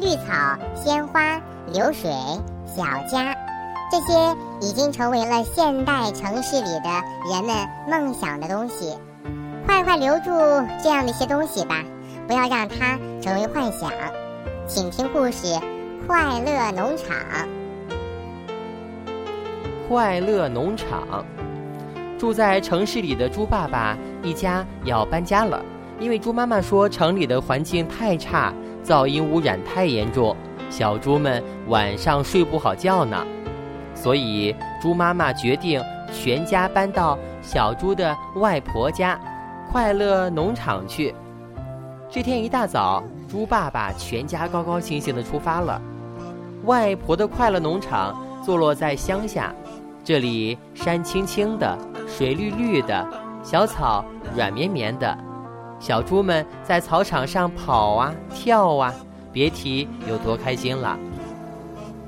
绿草、鲜花、流水、小家，这些已经成为了现代城市里的人们梦想的东西。快快留住这样的一些东西吧，不要让它成为幻想。请听故事《快乐农场》。快乐农场，住在城市里的猪爸爸一家要搬家了，因为猪妈妈说城里的环境太差。噪音污染太严重，小猪们晚上睡不好觉呢，所以猪妈妈决定全家搬到小猪的外婆家——快乐农场去。这天一大早，猪爸爸全家高高兴兴地出发了。外婆的快乐农场坐落在乡下，这里山青青的，水绿绿的，小草软绵绵的。小猪们在草场上跑啊跳啊，别提有多开心了。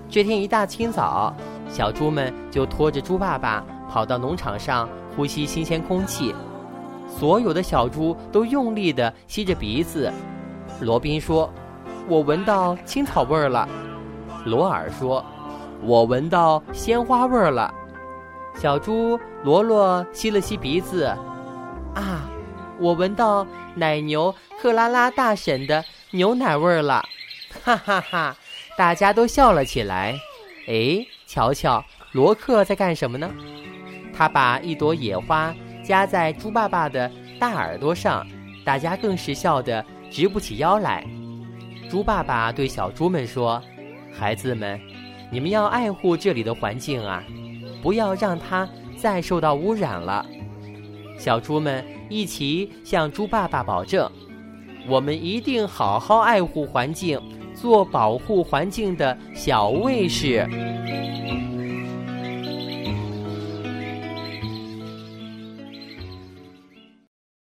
这天一大清早，小猪们就拖着猪爸爸跑到农场上呼吸新鲜空气。所有的小猪都用力地吸着鼻子。罗宾说：“我闻到青草味儿了。”罗尔说：“我闻到鲜花味儿了。”小猪罗罗吸了吸鼻子，啊。我闻到奶牛克拉拉大婶的牛奶味儿了，哈哈哈！大家都笑了起来。哎，瞧瞧，罗克在干什么呢？他把一朵野花夹在猪爸爸的大耳朵上，大家更是笑得直不起腰来。猪爸爸对小猪们说：“孩子们，你们要爱护这里的环境啊，不要让它再受到污染了。”小猪们一起向猪爸爸保证：“我们一定好好爱护环境，做保护环境的小卫士。”